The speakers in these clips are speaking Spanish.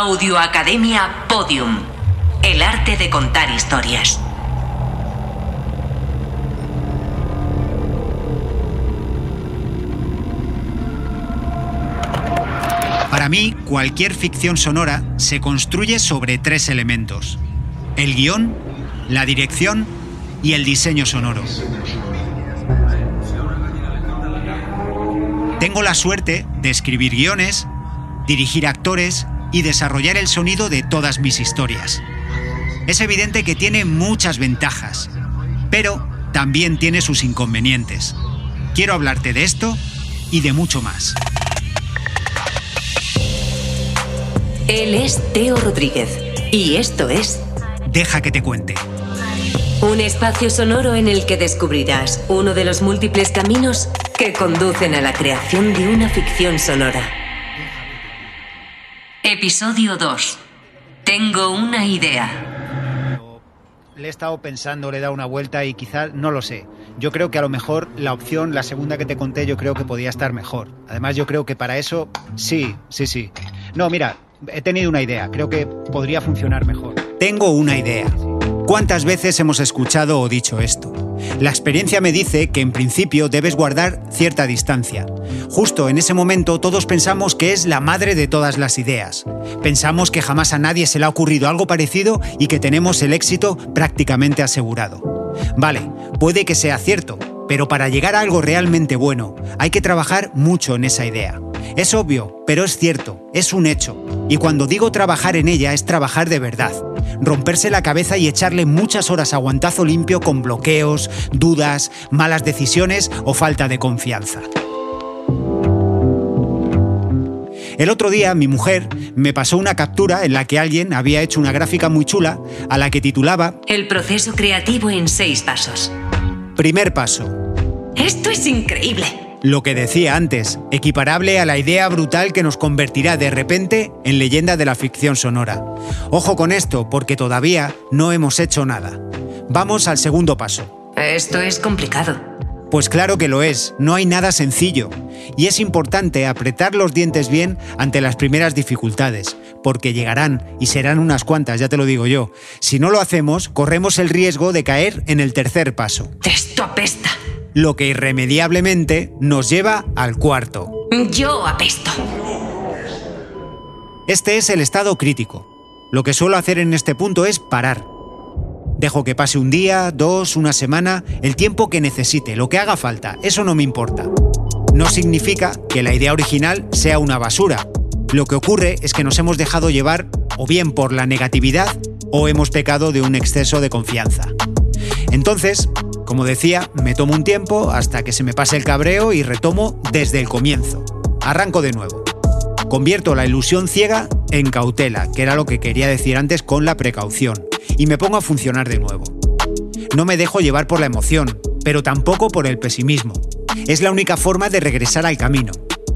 Audio Academia Podium. El arte de contar historias. Para mí, cualquier ficción sonora se construye sobre tres elementos. El guion, la dirección y el diseño sonoro. Tengo la suerte de escribir guiones, dirigir actores y desarrollar el sonido de todas mis historias. Es evidente que tiene muchas ventajas, pero también tiene sus inconvenientes. Quiero hablarte de esto y de mucho más. Él es Teo Rodríguez y esto es Deja que te cuente. un espacio sonoro en el que descubrirás uno de los múltiples caminos que conducen a la creación de una ficción sonora. Episodio 2. Tengo una idea. Le he estado pensando, le he dado una vuelta y quizás no lo sé. Yo creo que a lo mejor la opción, la segunda que te conté, yo creo que podía estar mejor. Además, yo creo que para eso, sí, sí, sí. No, mira, he tenido una idea. Creo que podría funcionar mejor. Tengo una idea. ¿Cuántas veces hemos escuchado o dicho esto? La experiencia me dice que en principio debes guardar cierta distancia. Justo en ese momento todos pensamos que es la madre de todas las ideas. Pensamos que jamás a nadie se le ha ocurrido algo parecido y que tenemos el éxito prácticamente asegurado. Vale, puede que sea cierto, pero para llegar a algo realmente bueno hay que trabajar mucho en esa idea. Es obvio, pero es cierto, es un hecho. Y cuando digo trabajar en ella es trabajar de verdad. Romperse la cabeza y echarle muchas horas a guantazo limpio con bloqueos, dudas, malas decisiones o falta de confianza. El otro día mi mujer me pasó una captura en la que alguien había hecho una gráfica muy chula a la que titulaba El proceso creativo en seis pasos. Primer paso, Esto es increíble. Lo que decía antes, equiparable a la idea brutal que nos convertirá de repente en leyenda de la ficción sonora. Ojo con esto, porque todavía no hemos hecho nada. Vamos al segundo paso. Esto es complicado. Pues claro que lo es, no hay nada sencillo. Y es importante apretar los dientes bien ante las primeras dificultades, porque llegarán y serán unas cuantas, ya te lo digo yo. Si no lo hacemos, corremos el riesgo de caer en el tercer paso, Esto apesta. Lo que irremediablemente nos lleva al cuarto. Yo apesto. Este es el estado crítico. Lo que suelo hacer en este punto es parar. Dejo que pase un día, dos, una semana, el tiempo que necesite, lo que haga falta, eso no me importa. No significa que la idea original sea una basura. Lo que ocurre es que nos hemos dejado llevar o bien por la negatividad o hemos pecado de un exceso de confianza. Entonces, como decía, me tomo un tiempo hasta que se me pase el cabreo y retomo desde el comienzo. Arranco de nuevo. Convierto la ilusión ciega en cautela, que era lo que quería decir antes con la precaución, y me pongo a funcionar de nuevo. No me dejo llevar por la emoción, pero tampoco por el pesimismo. Es la única forma de regresar al camino.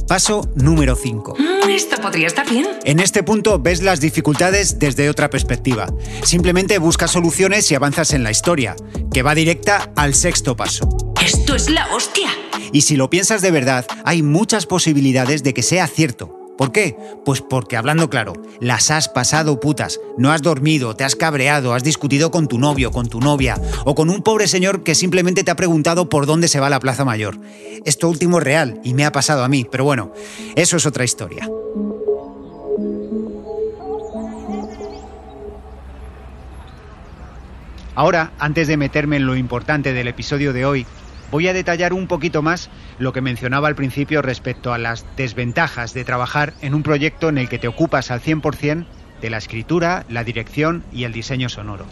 Paso número 5. Esto podría estar bien. En este punto ves las dificultades desde otra perspectiva. Simplemente buscas soluciones y avanzas en la historia, que va directa al sexto paso. Esto es la hostia. Y si lo piensas de verdad, hay muchas posibilidades de que sea cierto. ¿Por qué? Pues porque, hablando claro, las has pasado putas. No has dormido, te has cabreado, has discutido con tu novio, con tu novia, o con un pobre señor que simplemente te ha preguntado por dónde se va la Plaza Mayor. Esto último es real y me ha pasado a mí, pero bueno, eso es otra historia. Ahora, antes de meterme en lo importante del episodio de hoy, voy a detallar un poquito más lo que mencionaba al principio respecto a las desventajas de trabajar en un proyecto en el que te ocupas al 100% de la escritura, la dirección y el diseño sonoro.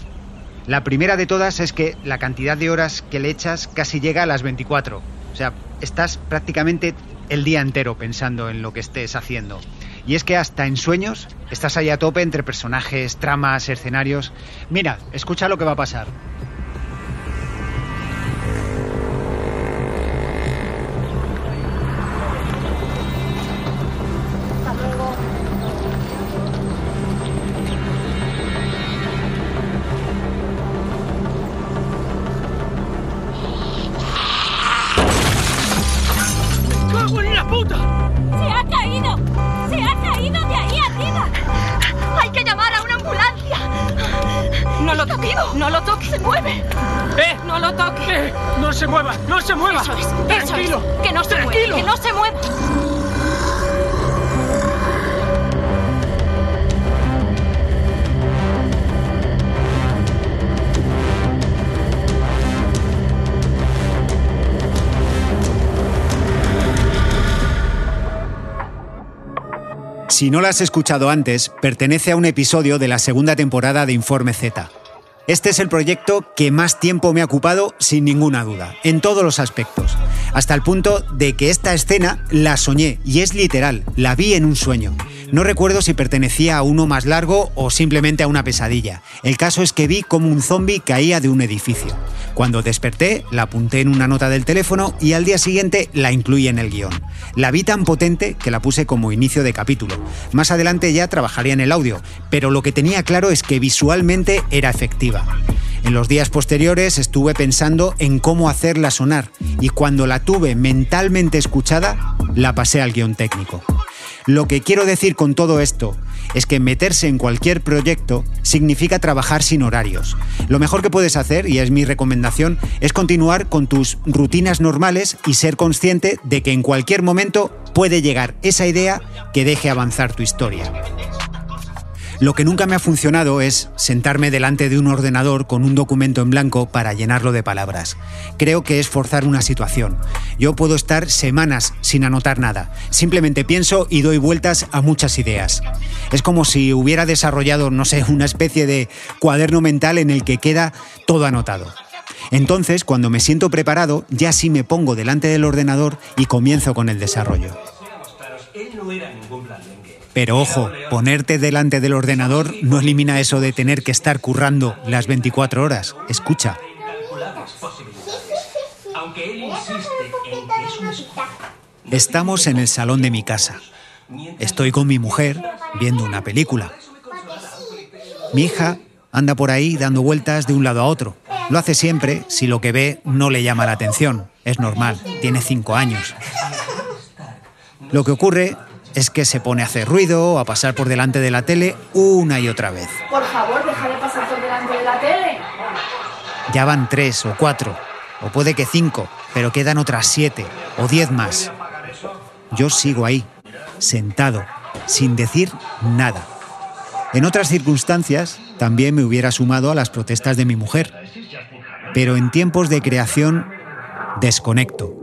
La primera de todas es que la cantidad de horas que le echas casi llega a las 24. O sea, estás prácticamente el día entero pensando en lo que estés haciendo. Y es que hasta en sueños estás ahí a tope entre personajes, tramas, escenarios. Mira, escucha lo que va a pasar. Lo toque! ¡Eh! ¡No se mueva! ¡No se mueva! Eso es, ¡Tranquilo! eso es. Que no se ¡Tranquilo! mueva, que no se mueva. Si no la has escuchado antes, pertenece a un episodio de la segunda temporada de Informe Z. Este es el proyecto que más tiempo me ha ocupado sin ninguna duda, en todos los aspectos, hasta el punto de que esta escena la soñé, y es literal, la vi en un sueño. No recuerdo si pertenecía a uno más largo o simplemente a una pesadilla. El caso es que vi como un zombie caía de un edificio. Cuando desperté, la apunté en una nota del teléfono y al día siguiente la incluí en el guion. La vi tan potente que la puse como inicio de capítulo. Más adelante ya trabajaría en el audio, pero lo que tenía claro es que visualmente era efectiva. En los días posteriores estuve pensando en cómo hacerla sonar y cuando la tuve mentalmente escuchada, la pasé al guion técnico. Lo que quiero decir con todo esto es que meterse en cualquier proyecto significa trabajar sin horarios. Lo mejor que puedes hacer, y es mi recomendación, es continuar con tus rutinas normales y ser consciente de que en cualquier momento puede llegar esa idea que deje avanzar tu historia. Lo que nunca me ha funcionado es sentarme delante de un ordenador con un documento en blanco para llenarlo de palabras. Creo que es forzar una situación. Yo puedo estar semanas sin anotar nada. Simplemente pienso y doy vueltas a muchas ideas. Es como si hubiera desarrollado, no sé, una especie de cuaderno mental en el que queda todo anotado. Entonces, cuando me siento preparado, ya sí me pongo delante del ordenador y comienzo con el desarrollo. Pero ojo, ponerte delante del ordenador no elimina eso de tener que estar currando las 24 horas. Escucha. Estamos en el salón de mi casa. Estoy con mi mujer viendo una película. Mi hija anda por ahí dando vueltas de un lado a otro. Lo hace siempre si lo que ve no le llama la atención. Es normal, tiene cinco años. Lo que ocurre es que se pone a hacer ruido o a pasar por delante de la tele una y otra vez. Por favor, deja de pasar por delante de la tele. Ya van tres o cuatro, o puede que cinco, pero quedan otras siete o diez más. Yo sigo ahí, sentado, sin decir nada. En otras circunstancias también me hubiera sumado a las protestas de mi mujer, pero en tiempos de creación desconecto.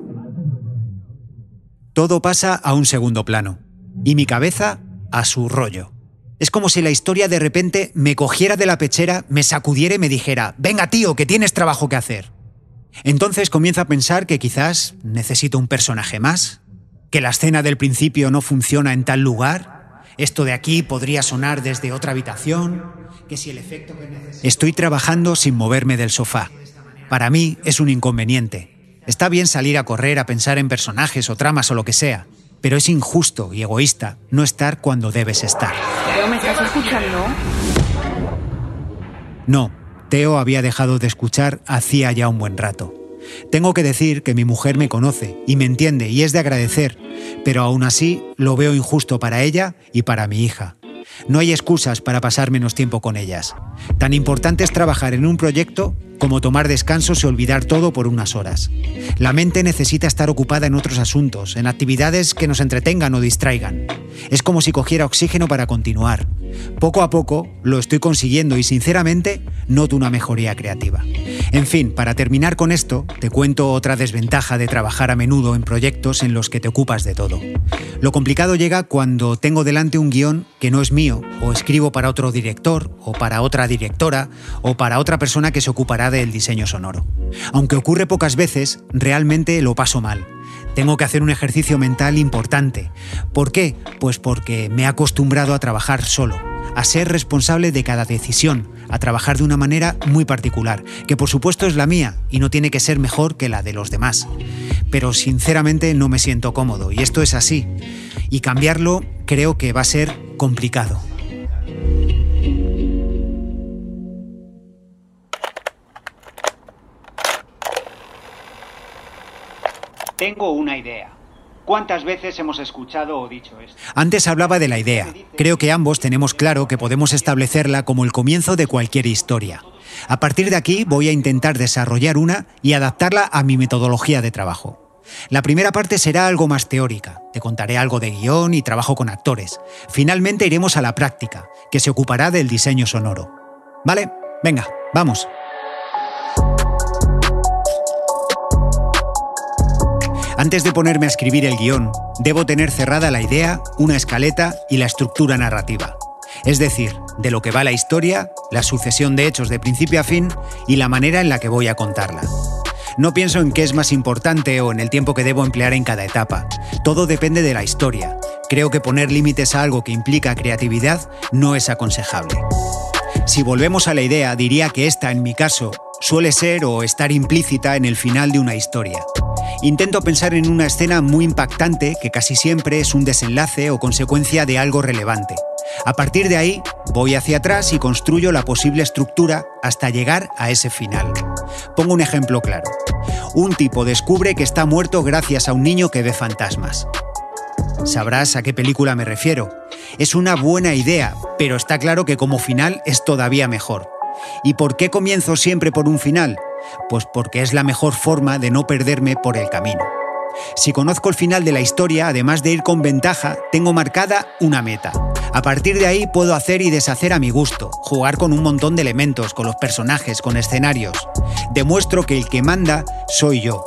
Todo pasa a un segundo plano y mi cabeza a su rollo. Es como si la historia de repente me cogiera de la pechera, me sacudiera y me dijera, venga tío, que tienes trabajo que hacer. Entonces comienzo a pensar que quizás necesito un personaje más, que la escena del principio no funciona en tal lugar, esto de aquí podría sonar desde otra habitación, que si el efecto. Estoy trabajando sin moverme del sofá. Para mí es un inconveniente. Está bien salir a correr a pensar en personajes o tramas o lo que sea, pero es injusto y egoísta no estar cuando debes estar. Pero me estás escuchando. No, Teo había dejado de escuchar hacía ya un buen rato. Tengo que decir que mi mujer me conoce y me entiende y es de agradecer, pero aún así lo veo injusto para ella y para mi hija. No hay excusas para pasar menos tiempo con ellas. Tan importante es trabajar en un proyecto como tomar descansos y olvidar todo por unas horas. La mente necesita estar ocupada en otros asuntos, en actividades que nos entretengan o distraigan. Es como si cogiera oxígeno para continuar. Poco a poco lo estoy consiguiendo y sinceramente noto una mejoría creativa. En fin, para terminar con esto, te cuento otra desventaja de trabajar a menudo en proyectos en los que te ocupas de todo. Lo complicado llega cuando tengo delante un guion que no es mío, o escribo para otro director, o para otra directora, o para otra persona que se ocupará del diseño sonoro. Aunque ocurre pocas veces, realmente lo paso mal. Tengo que hacer un ejercicio mental importante. ¿Por qué? Pues porque me he acostumbrado a trabajar solo, a ser responsable de cada decisión, a trabajar de una manera muy particular, que por supuesto es la mía y no tiene que ser mejor que la de los demás. Pero sinceramente no me siento cómodo y esto es así. Y cambiarlo creo que va a ser complicado. Tengo una idea. ¿Cuántas veces hemos escuchado o dicho esto? Antes hablaba de la idea. Creo que ambos tenemos claro que podemos establecerla como el comienzo de cualquier historia. A partir de aquí voy a intentar desarrollar una y adaptarla a mi metodología de trabajo. La primera parte será algo más teórica. Te contaré algo de guion y trabajo con actores. Finalmente iremos a la práctica, que se ocupará del diseño sonoro. ¿Vale? Venga, vamos. Antes de ponerme a escribir el guion, debo tener cerrada la idea, una escaleta y la estructura narrativa. Es decir, de lo que va la historia, la sucesión de hechos de principio a fin y la manera en la que voy a contarla. No pienso en qué es más importante o en el tiempo que debo emplear en cada etapa. Todo depende de la historia. Creo que poner límites a algo que implica creatividad no es aconsejable. Si volvemos a la idea, diría que esta, en mi caso, suele ser o estar implícita en el final de una historia. Intento pensar en una escena muy impactante que casi siempre es un desenlace o consecuencia de algo relevante. A partir de ahí, voy hacia atrás y construyo la posible estructura hasta llegar a ese final. Pongo un ejemplo claro. Un tipo descubre que está muerto gracias a un niño que ve fantasmas. Sabrás a qué película me refiero. Es una buena idea, pero está claro que como final es todavía mejor. ¿Y por qué comienzo siempre por un final? Pues porque es la mejor forma de no perderme por el camino. Si conozco el final de la historia, además de ir con ventaja, tengo marcada una meta. A partir de ahí puedo hacer y deshacer a mi gusto, jugar con un montón de elementos, con los personajes, con escenarios. Demuestro que el que manda soy yo.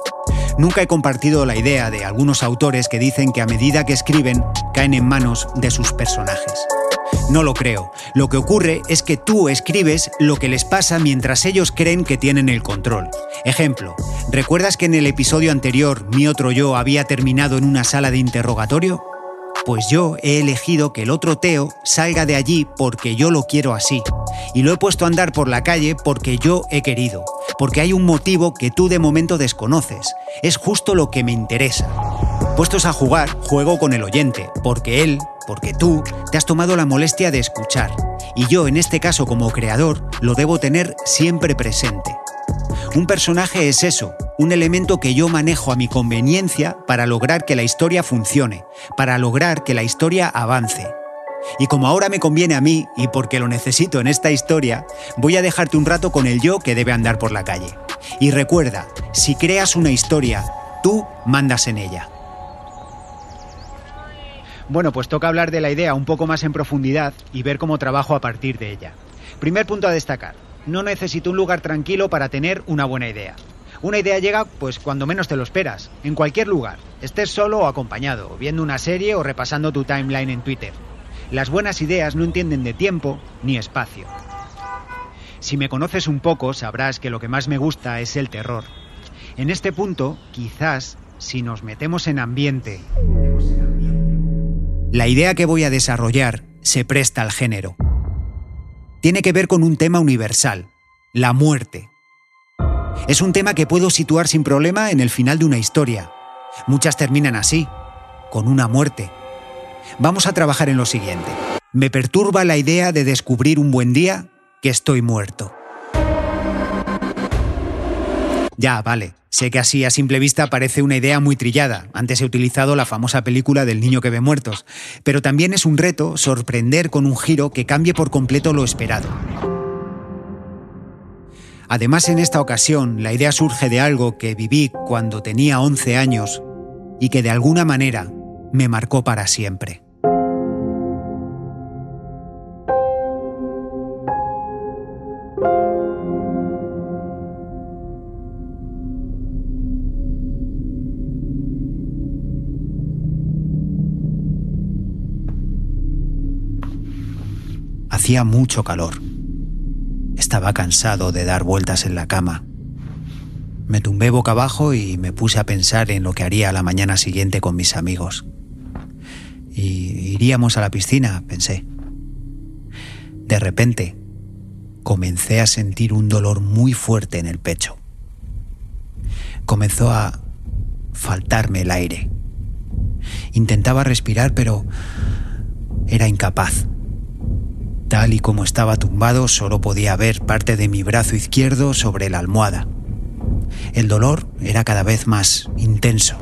Nunca he compartido la idea de algunos autores que dicen que a medida que escriben caen en manos de sus personajes. No lo creo. Lo que ocurre es que tú escribes lo que les pasa mientras ellos creen que tienen el control. Ejemplo, ¿recuerdas que en el episodio anterior mi otro yo había terminado en una sala de interrogatorio? Pues yo he elegido que el otro Teo salga de allí porque yo lo quiero así. Y lo he puesto a andar por la calle porque yo he querido. Porque hay un motivo que tú de momento desconoces. Es justo lo que me interesa. Puestos a jugar, juego con el oyente, porque él, porque tú, te has tomado la molestia de escuchar. Y yo, en este caso como creador, lo debo tener siempre presente. Un personaje es eso, un elemento que yo manejo a mi conveniencia para lograr que la historia funcione, para lograr que la historia avance. Y como ahora me conviene a mí y porque lo necesito en esta historia, voy a dejarte un rato con el yo que debe andar por la calle. Y recuerda, si creas una historia, tú mandas en ella. Bueno, pues toca hablar de la idea un poco más en profundidad y ver cómo trabajo a partir de ella. Primer punto a destacar. No necesito un lugar tranquilo para tener una buena idea. Una idea llega pues cuando menos te lo esperas, en cualquier lugar, estés solo o acompañado, viendo una serie o repasando tu timeline en Twitter. Las buenas ideas no entienden de tiempo ni espacio. Si me conoces un poco, sabrás que lo que más me gusta es el terror. En este punto, quizás, si nos metemos en ambiente, la idea que voy a desarrollar se presta al género. Tiene que ver con un tema universal, la muerte. Es un tema que puedo situar sin problema en el final de una historia. Muchas terminan así, con una muerte. Vamos a trabajar en lo siguiente. Me perturba la idea de descubrir un buen día que estoy muerto. Ya, vale. Sé que así a simple vista parece una idea muy trillada. Antes he utilizado la famosa película del niño que ve muertos. Pero también es un reto sorprender con un giro que cambie por completo lo esperado. Además, en esta ocasión, la idea surge de algo que viví cuando tenía 11 años y que de alguna manera me marcó para siempre. Hacía mucho calor. Estaba cansado de dar vueltas en la cama. Me tumbé boca abajo y me puse a pensar en lo que haría la mañana siguiente con mis amigos. Y iríamos a la piscina, pensé. De repente, comencé a sentir un dolor muy fuerte en el pecho. Comenzó a faltarme el aire. Intentaba respirar, pero era incapaz. Tal y como estaba tumbado, solo podía ver parte de mi brazo izquierdo sobre la almohada. El dolor era cada vez más intenso.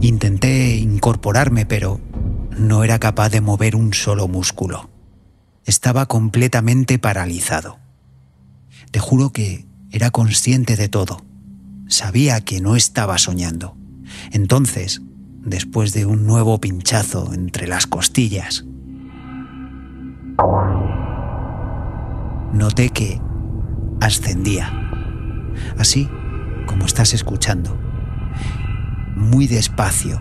Intenté incorporarme, pero no era capaz de mover un solo músculo. Estaba completamente paralizado. Te juro que era consciente de todo. Sabía que no estaba soñando. Entonces, después de un nuevo pinchazo entre las costillas, noté que ascendía. Así como estás escuchando. Muy despacio,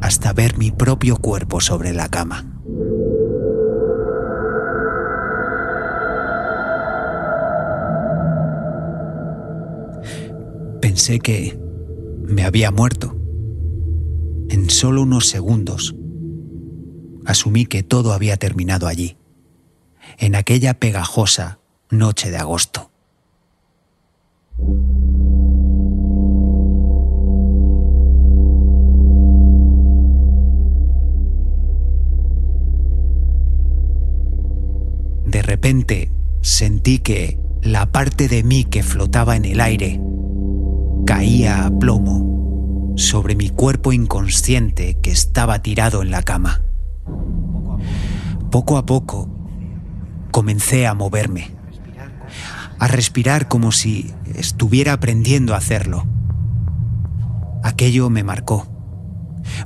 hasta ver mi propio cuerpo sobre la cama. Pensé que me había muerto. En solo unos segundos, asumí que todo había terminado allí, en aquella pegajosa noche de agosto. De repente sentí que la parte de mí que flotaba en el aire caía a plomo sobre mi cuerpo inconsciente que estaba tirado en la cama. Poco a poco comencé a moverme, a respirar como si estuviera aprendiendo a hacerlo. Aquello me marcó.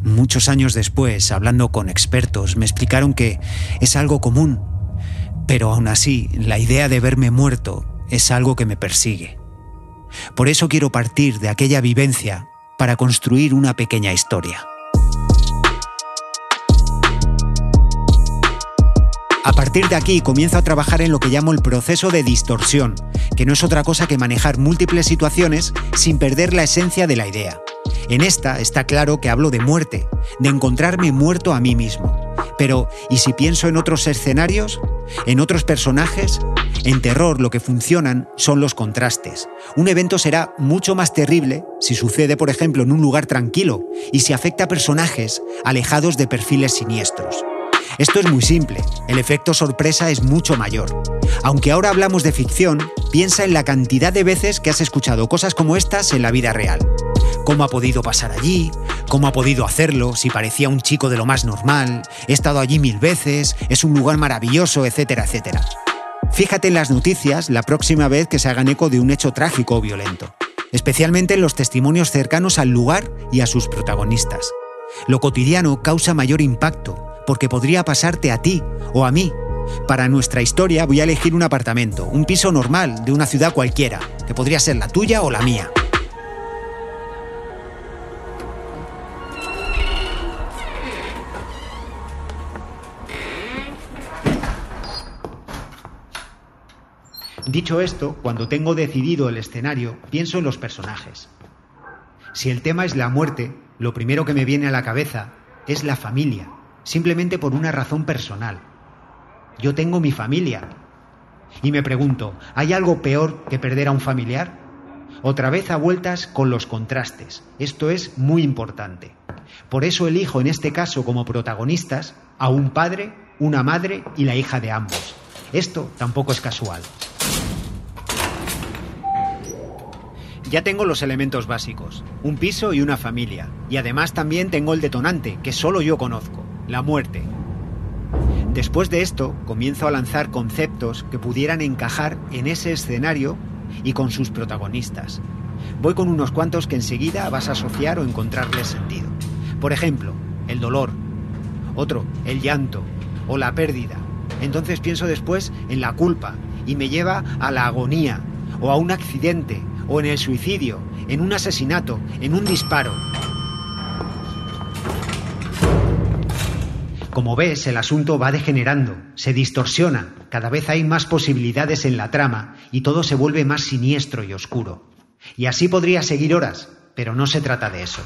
Muchos años después, hablando con expertos, me explicaron que es algo común, pero aún así la idea de verme muerto es algo que me persigue. Por eso quiero partir de aquella vivencia para construir una pequeña historia. A partir de aquí comienzo a trabajar en lo que llamo el proceso de distorsión, que no es otra cosa que manejar múltiples situaciones sin perder la esencia de la idea. En esta está claro que hablo de muerte, de encontrarme muerto a mí mismo. Pero, ¿y si pienso en otros escenarios? ¿En otros personajes? En terror lo que funcionan son los contrastes. Un evento será mucho más terrible si sucede, por ejemplo, en un lugar tranquilo y si afecta a personajes alejados de perfiles siniestros. Esto es muy simple, el efecto sorpresa es mucho mayor. Aunque ahora hablamos de ficción, piensa en la cantidad de veces que has escuchado cosas como estas en la vida real. ¿Cómo ha podido pasar allí? ¿Cómo ha podido hacerlo? Si parecía un chico de lo más normal, he estado allí mil veces, es un lugar maravilloso, etcétera, etcétera. Fíjate en las noticias la próxima vez que se hagan eco de un hecho trágico o violento, especialmente en los testimonios cercanos al lugar y a sus protagonistas. Lo cotidiano causa mayor impacto, porque podría pasarte a ti o a mí. Para nuestra historia voy a elegir un apartamento, un piso normal de una ciudad cualquiera, que podría ser la tuya o la mía. Dicho esto, cuando tengo decidido el escenario, pienso en los personajes. Si el tema es la muerte, lo primero que me viene a la cabeza es la familia, simplemente por una razón personal. Yo tengo mi familia. Y me pregunto, ¿hay algo peor que perder a un familiar? Otra vez a vueltas con los contrastes. Esto es muy importante. Por eso elijo en este caso como protagonistas a un padre, una madre y la hija de ambos. Esto tampoco es casual. Ya tengo los elementos básicos, un piso y una familia, y además también tengo el detonante, que solo yo conozco, la muerte. Después de esto, comienzo a lanzar conceptos que pudieran encajar en ese escenario y con sus protagonistas. Voy con unos cuantos que enseguida vas a asociar o encontrarles sentido. Por ejemplo, el dolor. Otro, el llanto o la pérdida. Entonces pienso después en la culpa y me lleva a la agonía o a un accidente o en el suicidio, en un asesinato, en un disparo. Como ves, el asunto va degenerando, se distorsiona, cada vez hay más posibilidades en la trama y todo se vuelve más siniestro y oscuro. Y así podría seguir horas, pero no se trata de eso.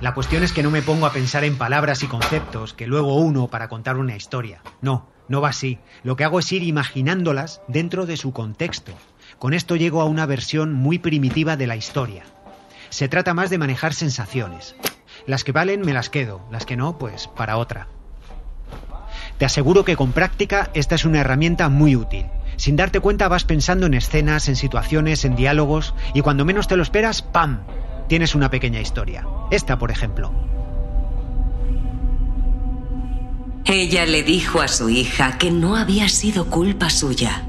La cuestión es que no me pongo a pensar en palabras y conceptos que luego uno para contar una historia. No, no va así. Lo que hago es ir imaginándolas dentro de su contexto, con esto llego a una versión muy primitiva de la historia. Se trata más de manejar sensaciones. Las que valen me las quedo, las que no, pues para otra. Te aseguro que con práctica esta es una herramienta muy útil. Sin darte cuenta vas pensando en escenas, en situaciones, en diálogos y cuando menos te lo esperas, ¡pam! tienes una pequeña historia. Esta, por ejemplo. Ella le dijo a su hija que no había sido culpa suya,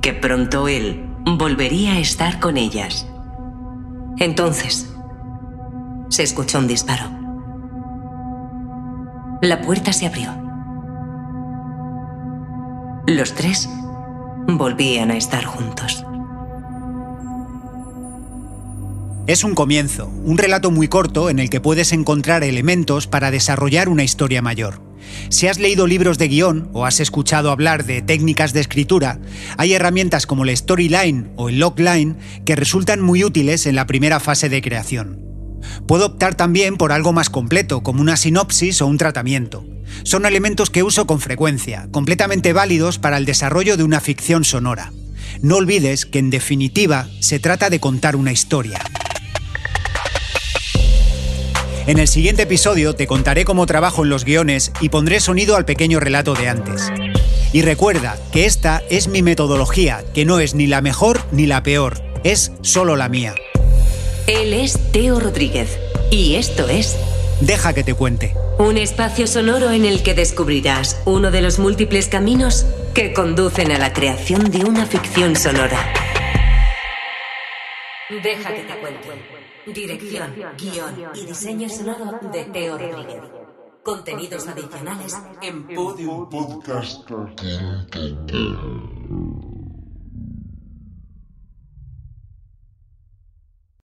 que pronto él volvería a estar con ellas. Entonces, se escuchó un disparo. La puerta se abrió. Los tres volvían a estar juntos. Es un comienzo, un relato muy corto en el que puedes encontrar elementos para desarrollar una historia mayor. Si has leído libros de guion o has escuchado hablar de técnicas de escritura, hay herramientas como el storyline o el logline que resultan muy útiles en la primera fase de creación. Puedo optar también por algo más completo, como una sinopsis o un tratamiento. Son elementos que uso con frecuencia, completamente válidos para el desarrollo de una ficción sonora. No olvides que en definitiva se trata de contar una historia. En el siguiente episodio te contaré cómo trabajo en los guiones y pondré sonido al pequeño relato de antes. Y recuerda que esta es mi metodología, que no es ni la mejor ni la peor, es solo la mía. Él es Teo Rodríguez y esto es Deja que te cuente. un espacio sonoro en el que descubrirás uno de los múltiples caminos que conducen a la creación de una ficción sonora. Deja que te cuente. Dirección, guion y diseño sonoro de Teo Rodríguez. Contenidos adicionales en podiumpodcast.com.